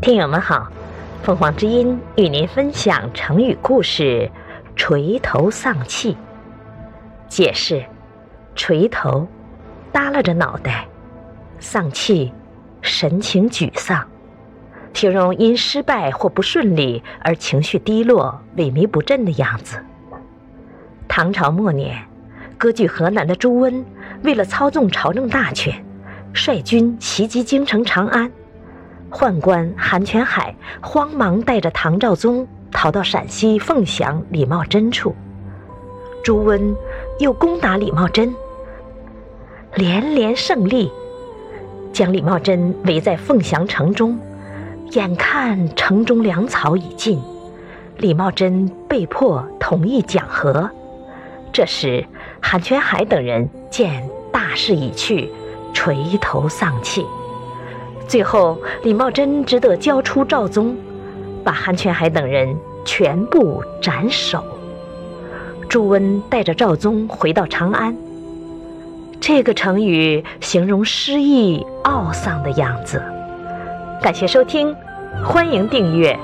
听友们好，凤凰之音与您分享成语故事“垂头丧气”。解释：垂头，耷拉着脑袋；丧气，神情沮丧。形容因失败或不顺利而情绪低落、萎靡不振的样子。唐朝末年，割据河南的朱温为了操纵朝政大权，率军袭击京城长安。宦官韩全海慌忙带着唐昭宗逃到陕西凤翔李茂贞处。朱温又攻打李茂贞，连连胜利，将李茂贞围在凤翔城中。眼看城中粮草已尽，李茂贞被迫同意讲和。这时，韩全海等人见大势已去，垂头丧气。最后，李茂贞只得交出赵宗，把韩全海等人全部斩首。朱温带着赵宗回到长安。这个成语形容失意、懊丧的样子。感谢收听，欢迎订阅。